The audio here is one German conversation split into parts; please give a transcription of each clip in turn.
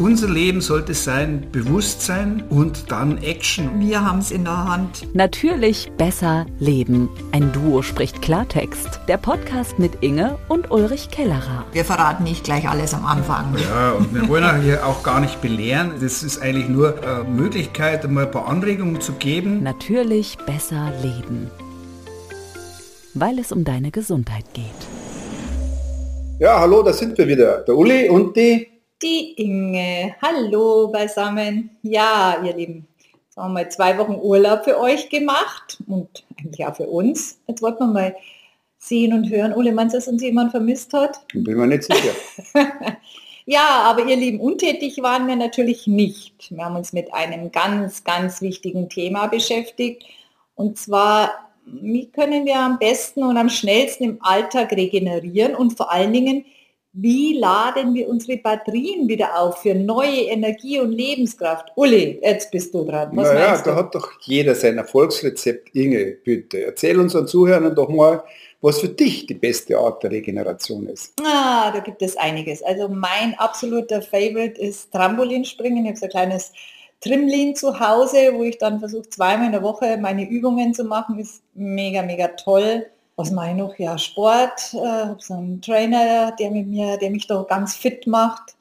unser Leben sollte sein Bewusstsein und dann Action. Wir haben es in der Hand. Natürlich besser leben. Ein Duo spricht Klartext. Der Podcast mit Inge und Ulrich Kellerer. Wir verraten nicht gleich alles am Anfang. Ja, und wir wollen auch hier auch gar nicht belehren. Das ist eigentlich nur eine Möglichkeit, mal ein paar Anregungen zu geben. Natürlich besser leben. Weil es um deine Gesundheit geht. Ja, hallo, da sind wir wieder. Der Uli und die... Die Inge. Hallo beisammen. Ja, ihr Lieben, jetzt haben wir mal zwei Wochen Urlaub für euch gemacht und eigentlich auch für uns. Jetzt wollten wir mal sehen und hören. Uli, meinst du, dass uns jemand vermisst hat? Bin mir nicht sicher. ja, aber ihr Lieben, untätig waren wir natürlich nicht. Wir haben uns mit einem ganz, ganz wichtigen Thema beschäftigt. Und zwar wie können wir am besten und am schnellsten im Alltag regenerieren und vor allen Dingen, wie laden wir unsere Batterien wieder auf für neue Energie und Lebenskraft? Uli, jetzt bist du dran. Was naja, da hat doch jeder sein Erfolgsrezept. Inge, bitte, erzähl unseren Zuhörern doch mal, was für dich die beste Art der Regeneration ist. Ah, da gibt es einiges. Also mein absoluter Favorite ist Trampolinspringen. Ich habe so ein kleines Trimlin zu Hause, wo ich dann versuche, zweimal in der Woche meine Übungen zu machen, ist mega, mega toll. Was mache ich noch? Ja, Sport, äh, so einen Trainer, der mit mir, der mich da ganz fit macht.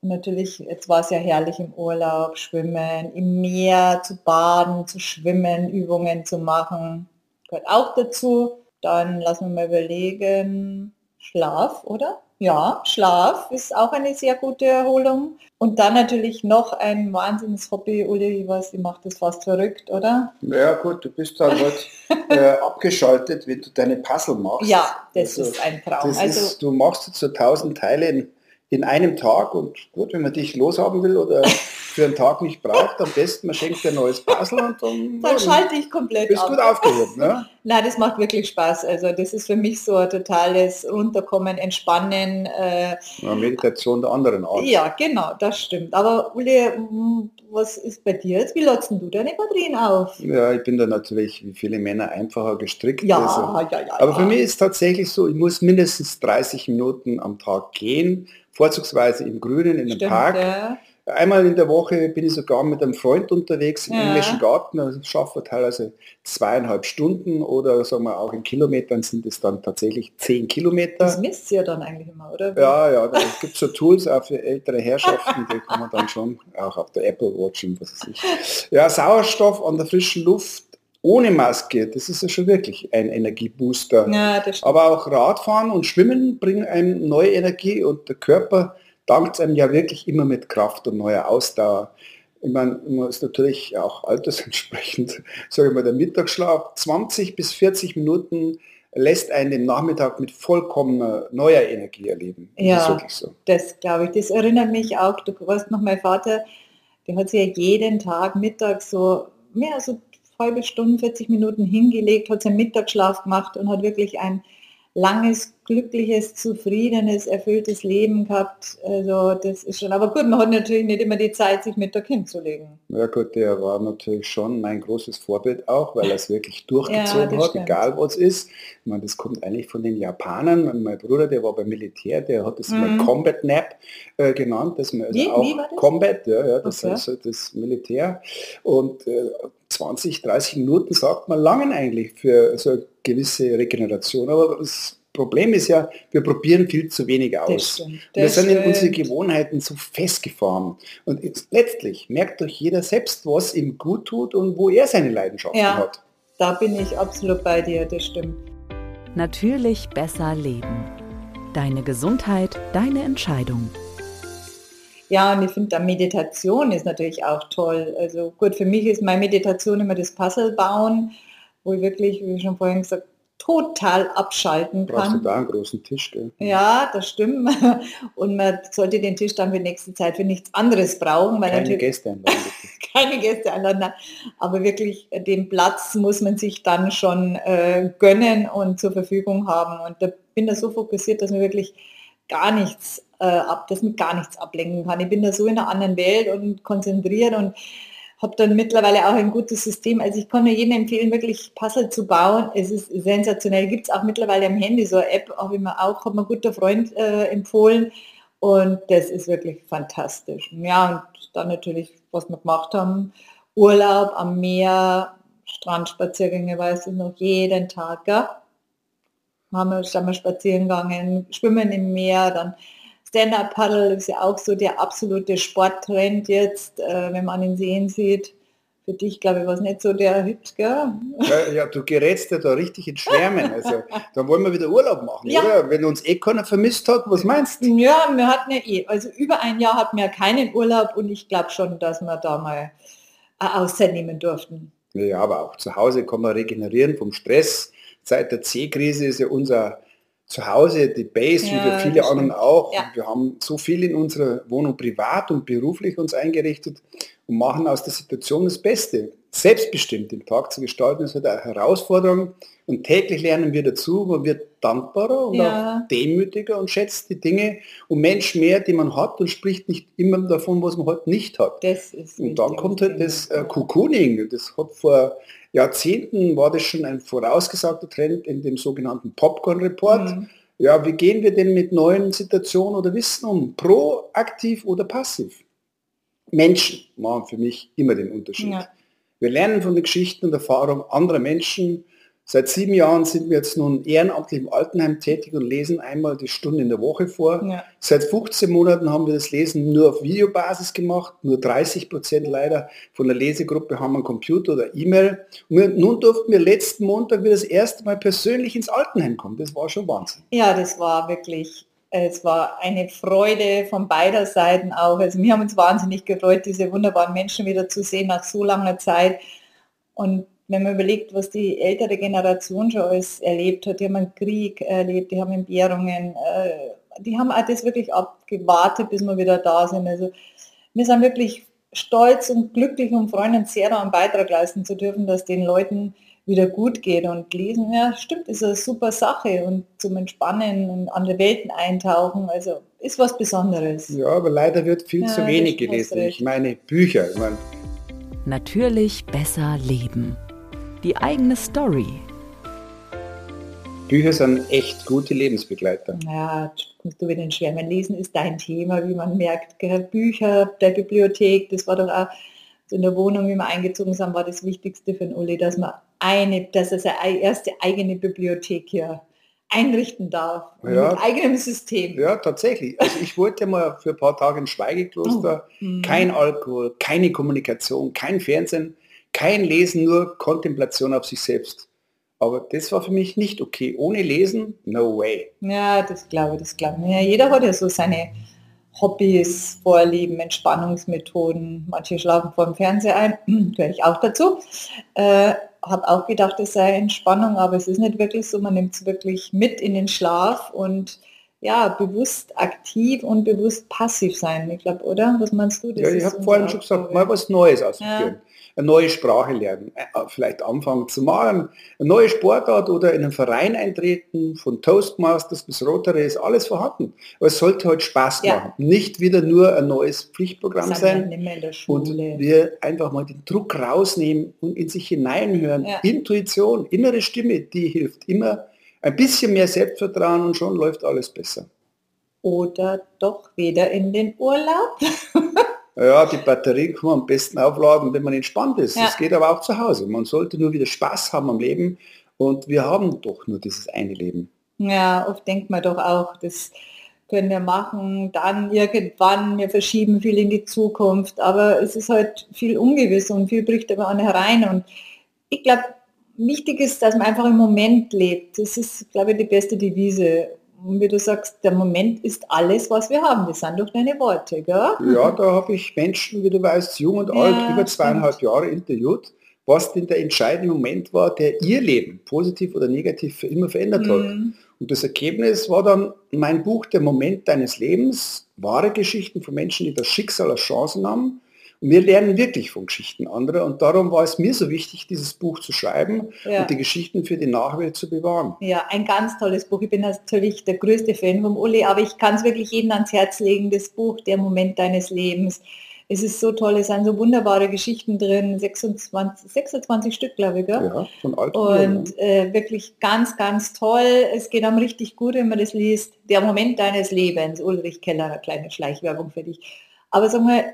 Und natürlich, jetzt war es ja herrlich im Urlaub, schwimmen, im Meer zu baden, zu schwimmen, Übungen zu machen. Gehört auch dazu. Dann lassen wir mal überlegen, Schlaf, oder? Ja, Schlaf ist auch eine sehr gute Erholung. Und dann natürlich noch ein wahnsinniges Hobby, Uli, ich weiß, ich mache das fast verrückt, oder? Ja gut, du bist dann halt äh, abgeschaltet, wenn du deine Puzzle machst. Ja, das also, ist ein Traum. also, ist, du machst jetzt so tausend Teile in, in einem Tag und gut, wenn man dich loshaben will oder für einen Tag nicht braucht, am besten man schenkt dir ein neues Puzzle und dann, dann schalte ich komplett bist ab. gut aufgehoben. Ne? Nein, das macht wirklich Spaß. Also das ist für mich so ein totales Runterkommen, Entspannen. Äh, ja, Meditation der anderen Art. Ja, genau, das stimmt. Aber Uli, was ist bei dir jetzt? Wie lassen du deine Batterien auf? Ja, ich bin da natürlich wie viele Männer einfacher gestrickt. Ja, also. ja, ja. Aber für mich ist tatsächlich so, ich muss mindestens 30 Minuten am Tag gehen, vorzugsweise im Grünen, in einem Park. Ja Einmal in der Woche bin ich sogar mit einem Freund unterwegs im ja. englischen Garten. Das schaffen wir teilweise zweieinhalb Stunden oder sagen wir auch in Kilometern sind es dann tatsächlich zehn Kilometer. Das misst ihr dann eigentlich immer, oder? Ja, ja, da gibt es so Tools auch für ältere Herrschaften, die kann man dann schon auch auf der Apple Watch und was weiß ich. Ja, Sauerstoff an der frischen Luft ohne Maske, das ist ja schon wirklich ein Energiebooster. Ja, Aber auch Radfahren und Schwimmen bringen einem neue Energie und der Körper dankt es einem ja wirklich immer mit Kraft und neuer Ausdauer. Ich meine, man ist natürlich auch altersentsprechend, sage ich mal, der Mittagsschlaf, 20 bis 40 Minuten lässt einen den Nachmittag mit vollkommener neuer Energie erleben. Das ja, so. das glaube ich. Das erinnert mich auch, du weißt noch, mein Vater, der hat sich ja jeden Tag Mittag so mehr so halbe Stunde, 40 Minuten hingelegt, hat seinen Mittagsschlaf gemacht und hat wirklich ein langes, glückliches, zufriedenes, erfülltes Leben gehabt. Also das ist schon, aber gut, man hat natürlich nicht immer die Zeit, sich mit der Kind zu legen. Ja gut, der war natürlich schon mein großes Vorbild auch, weil er es wirklich durchgezogen ja, hat, stimmt. egal was ist. Ich meine, das kommt eigentlich von den Japanern. Mein Bruder, der war beim Militär, der hat das mhm. immer Combat Nap äh, genannt, dass man also wie, auch wie das? Combat, ja, ja das okay. ist das Militär. Und äh, 20, 30 Minuten sagt man langen eigentlich für so eine gewisse Regeneration. Aber das Problem ist ja, wir probieren viel zu wenig aus. wir sind in unsere Gewohnheiten so festgefahren. Und letztlich merkt doch jeder selbst, was ihm gut tut und wo er seine Leidenschaften ja, hat. Da bin ich absolut bei dir, das stimmt. Natürlich besser leben. Deine Gesundheit, deine Entscheidung. Ja, und ich finde, Meditation ist natürlich auch toll. Also gut, für mich ist meine Meditation immer das Puzzle bauen, wo ich wirklich, wie schon vorhin gesagt, total abschalten kann. Brauchst du da einen großen Tisch, gell? Ja, das stimmt. Und man sollte den Tisch dann für nächste Zeit für nichts anderes brauchen. Weil keine Gäste einladen. keine Gäste einladen. Aber wirklich den Platz muss man sich dann schon äh, gönnen und zur Verfügung haben. Und da bin da so fokussiert, dass man wirklich gar nichts äh, ab, dass man gar nichts ablenken kann. Ich bin da so in einer anderen Welt und konzentriert und habe dann mittlerweile auch ein gutes System. Also ich kann nur jedem empfehlen, wirklich Puzzle zu bauen. Es ist sensationell. Gibt es auch mittlerweile am Handy so eine App, habe ich mir auch, hat mir ein guter Freund äh, empfohlen, Und das ist wirklich fantastisch. Ja, und dann natürlich, was wir gemacht haben, Urlaub am Meer, Strandspaziergänge, weiß ich noch, jeden Tag. Gell? Haben wir, sind wir spazieren gegangen, schwimmen im Meer, dann Stand-Up-Paddle ist ja auch so der absolute Sporttrend jetzt, äh, wenn man ihn sehen sieht. Für dich, glaube ich, war es nicht so der Hit, gell? Ja, ja, du gerätst ja da richtig in Schwärmen. Also, da wollen wir wieder Urlaub machen, ja. oder? Wenn uns eh keiner vermisst hat, was meinst du? Ja, wir hatten ja eh, also über ein Jahr hatten wir keinen Urlaub und ich glaube schon, dass wir da mal eine Auszeit nehmen durften. Ja, aber auch zu Hause kann man regenerieren vom Stress. Seit der C-Krise ist ja unser Zuhause die Base, ja, wie wir viele anderen auch. Ja. Wir haben so viel in unserer Wohnung privat und beruflich uns eingerichtet und machen aus der Situation das Beste. Selbstbestimmt den Tag zu gestalten ist halt eine Herausforderung und täglich lernen wir dazu, man wird dankbarer und ja. auch demütiger und schätzt die Dinge und Mensch mehr, die man hat und spricht nicht immer davon, was man heute halt nicht hat. und dann kommt halt das äh, Cocooning, das hat vor Jahrzehnten war das schon ein vorausgesagter Trend in dem sogenannten Popcorn Report. Mhm. Ja, wie gehen wir denn mit neuen Situationen oder Wissen um? Proaktiv oder passiv? Menschen machen für mich immer den Unterschied. Ja. Wir lernen von den Geschichten und Erfahrungen anderer Menschen. Seit sieben Jahren sind wir jetzt nun ehrenamtlich im Altenheim tätig und lesen einmal die Stunde in der Woche vor. Ja. Seit 15 Monaten haben wir das Lesen nur auf Videobasis gemacht. Nur 30 Prozent leider von der Lesegruppe haben einen Computer oder E-Mail. Und nun durften wir letzten Montag wieder das erste Mal persönlich ins Altenheim kommen. Das war schon Wahnsinn. Ja, das war wirklich es war eine Freude von beider Seiten auch. Also wir haben uns wahnsinnig gefreut, diese wunderbaren Menschen wieder zu sehen nach so langer Zeit. Und wenn man überlegt, was die ältere Generation schon alles erlebt hat, die haben einen Krieg erlebt, die haben Entbehrungen, äh, die haben auch das wirklich abgewartet, bis wir wieder da sind. Also wir sind wirklich stolz und glücklich und freuen uns sehr daran Beitrag leisten zu dürfen, dass den Leuten wieder gut geht. Und lesen, ja, stimmt, ist eine super Sache und zum Entspannen und andere Welten eintauchen, also ist was Besonderes. Ja, aber leider wird viel ja, zu wenig gelesen. Ich meine Bücher. Ich meine. Natürlich besser leben. Die eigene Story. Bücher sind echt gute Lebensbegleiter. Ja, musst du wieder schwärmen. Lesen ist dein Thema, wie man merkt. Bücher der Bibliothek, das war doch auch in der Wohnung, wie wir eingezogen sind, war das Wichtigste für den Uli, dass man eine, dass er seine erste eigene Bibliothek hier einrichten darf. Ja, mit eigenem System. Ja, tatsächlich. Also ich wollte mal für ein paar Tage im Schweigekloster. Oh. Mhm. Kein Alkohol, keine Kommunikation, kein Fernsehen, kein Lesen, nur Kontemplation auf sich selbst. Aber das war für mich nicht okay. Ohne Lesen, no way. Ja, das glaube ich, das glaube ich. Ja, jeder hat ja so seine Hobbys, Vorlieben, Entspannungsmethoden. Manche schlafen vor dem Fernseher ein, gehöre ich auch dazu. Äh, habe auch gedacht, es sei Entspannung, aber es ist nicht wirklich so. Man nimmt es wirklich mit in den Schlaf und ja, bewusst aktiv und bewusst passiv sein. Ich glaube, oder? Was meinst du? Ja, ich habe vorhin schon gesagt, mal was Neues ausprobieren. Ja eine neue Sprache lernen, äh, vielleicht anfangen zu malen, eine neue Sportart oder in einen Verein eintreten, von Toastmasters bis Rotary ist alles vorhanden. Aber es sollte halt Spaß ja. machen, nicht wieder nur ein neues Pflichtprogramm sein und wir einfach mal den Druck rausnehmen und in sich hineinhören. Ja. Intuition, innere Stimme, die hilft immer. Ein bisschen mehr Selbstvertrauen und schon läuft alles besser. Oder doch wieder in den Urlaub. Ja, die Batterien kann man am besten aufladen, wenn man entspannt ist. Ja. Das geht aber auch zu Hause. Man sollte nur wieder Spaß haben am Leben und wir haben doch nur dieses eine Leben. Ja, oft denkt man doch auch, das können wir machen, dann irgendwann, wir verschieben viel in die Zukunft, aber es ist halt viel ungewiss und viel bricht aber an herein und ich glaube, wichtig ist, dass man einfach im Moment lebt. Das ist, glaube ich, die beste Devise. Und wie du sagst, der Moment ist alles, was wir haben. Das sind doch deine Worte, gell? Ja, da habe ich Menschen, wie du weißt, jung und ja, alt, über zweieinhalb stimmt. Jahre interviewt, was denn der entscheidende Moment war, der ihr Leben, positiv oder negativ, für immer verändert mhm. hat. Und das Ergebnis war dann mein Buch Der Moment deines Lebens, wahre Geschichten von Menschen, die das Schicksal als Chance nahmen wir lernen wirklich von Geschichten anderer und darum war es mir so wichtig, dieses Buch zu schreiben ja. und die Geschichten für die Nachwelt zu bewahren. Ja, ein ganz tolles Buch. Ich bin natürlich der größte Fan vom Uli, aber ich kann es wirklich jedem ans Herz legen, das Buch Der Moment deines Lebens. Es ist so toll, es sind so wunderbare Geschichten drin, 26, 26 Stück, glaube ich. Gell? Ja, von alt Und äh, wirklich ganz, ganz toll. Es geht einem richtig gut, wenn man das liest. Der Moment deines Lebens, Ulrich Keller, eine kleine Schleichwerbung für dich. Aber sag mal,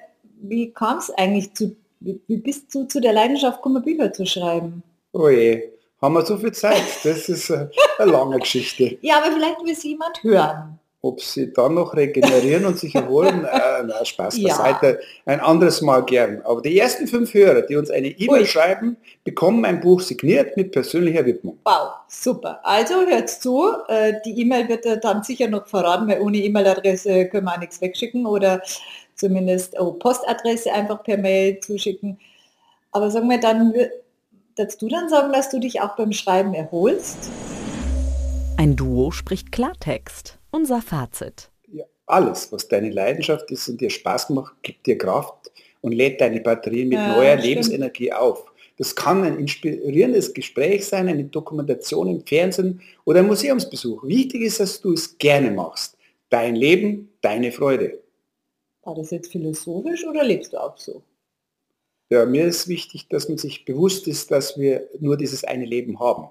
wie kam es eigentlich zu, wie, wie, bist du zu der Leidenschaft gekommen, Bücher zu schreiben? Oh je, haben wir so viel Zeit? Das ist eine, eine lange Geschichte. ja, aber vielleicht will es jemand hören. Ob sie dann noch regenerieren und sich erholen, äh, na, Spaß beiseite, ja. ein anderes Mal gern. Aber die ersten fünf Hörer, die uns eine E-Mail schreiben, bekommen ein Buch signiert mit persönlicher Widmung. Wow, super. Also hört zu, äh, die E-Mail wird dann sicher noch verraten, weil ohne E-Mail-Adresse können wir auch nichts wegschicken oder zumindest oh, Postadresse einfach per Mail zuschicken. Aber sagen wir dann, darfst du dann sagen, dass du dich auch beim Schreiben erholst? Ein Duo spricht Klartext. Unser Fazit. Ja, alles, was deine Leidenschaft ist und dir Spaß macht, gibt dir Kraft und lädt deine Batterien mit ja, neuer Lebensenergie auf. Das kann ein inspirierendes Gespräch sein, eine Dokumentation im Fernsehen oder ein Museumsbesuch. Wichtig ist, dass du es gerne machst. Dein Leben, deine Freude. War das jetzt philosophisch oder lebst du auch so? Ja, mir ist wichtig, dass man sich bewusst ist, dass wir nur dieses eine Leben haben.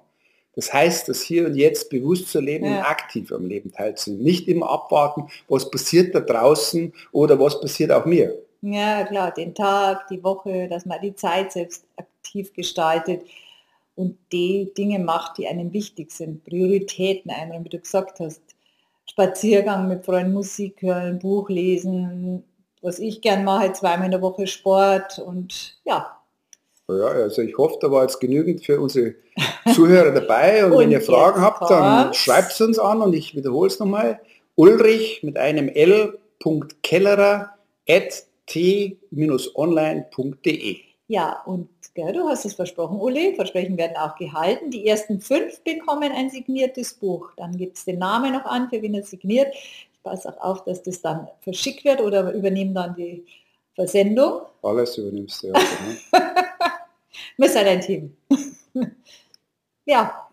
Das heißt, das hier und jetzt bewusst zu leben ja. und aktiv am Leben teilzunehmen. Nicht immer abwarten, was passiert da draußen oder was passiert auch mir. Ja, klar, den Tag, die Woche, dass man die Zeit selbst aktiv gestaltet und die Dinge macht, die einem wichtig sind. Prioritäten einräumen, wie du gesagt hast. Spaziergang mit Freunden, Musik hören, Buch lesen, was ich gern mache, zweimal in der Woche Sport und ja, ja, also ich hoffe, da war jetzt genügend für unsere Zuhörer dabei. Und, und wenn ihr Fragen habt, kommt's. dann schreibt es uns an und ich wiederhole es nochmal. Ulrich mit einem L. Kellerer at t-online.de. Ja, und gell, du hast es versprochen, Uli, Versprechen werden auch gehalten. Die ersten fünf bekommen ein signiertes Buch. Dann gibt es den Namen noch an, für wen er signiert. Ich passe auch auf, dass das dann verschickt wird oder übernehmen dann die Versendung. Alles übernimmst du, ja. Wir sind ein Team. ja,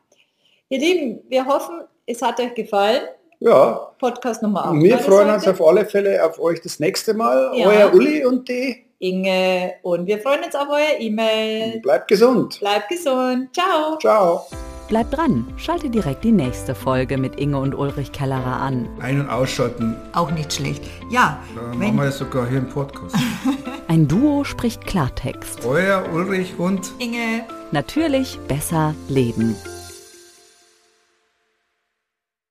ihr Lieben, wir hoffen, es hat euch gefallen. Ja. Podcast Nummer 8. Wir freuen uns auf alle Fälle auf euch das nächste Mal. Ja. Euer Uli und die Inge. Und wir freuen uns auf euer E-Mail. Bleibt gesund. Bleibt gesund. Ciao. Ciao. Bleibt dran, schalte direkt die nächste Folge mit Inge und Ulrich Kellerer an. Ein- und ausschalten. Auch nicht schlecht. Ja. Da machen wir sogar hier im Podcast. Ein Duo spricht Klartext. Euer Ulrich und Inge. Natürlich besser leben.